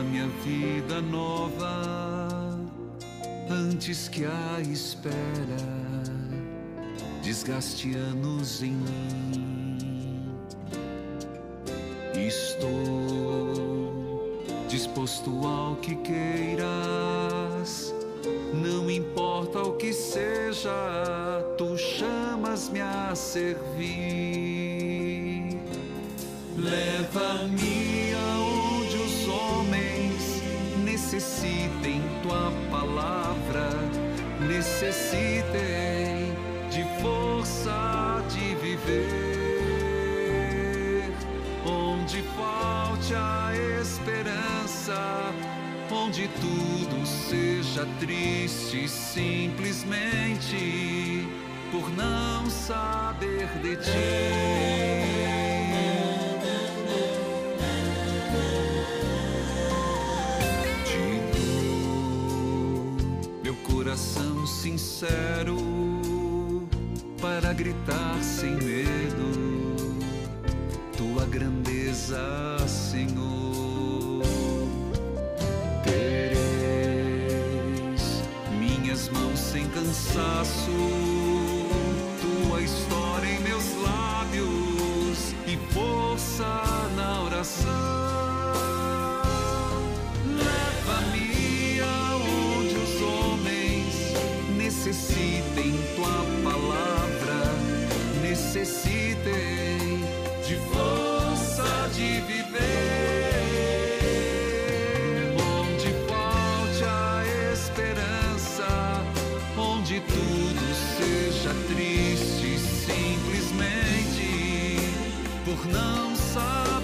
dia nova antes que a espera desgaste anos em mim. Estou disposto ao que queiras, não importa o que seja, tu chamas-me a servir. Leva-me necessitem tua palavra, necessitem de força de viver, onde falte a esperança, onde tudo seja triste simplesmente por não saber de ti. Sincero para gritar sem medo tua grandeza, Senhor. Tereis minhas mãos sem cansaço, necessitem de força de viver. Onde falte a esperança, onde tudo seja triste simplesmente por não saber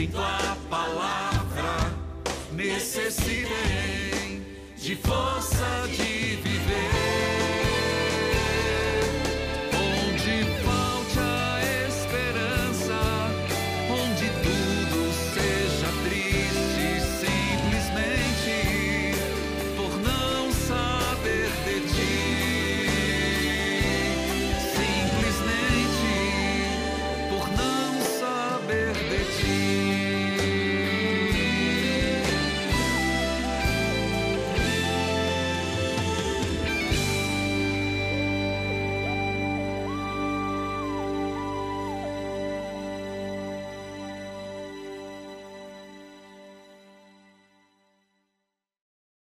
em tua palavra, necessitem de força de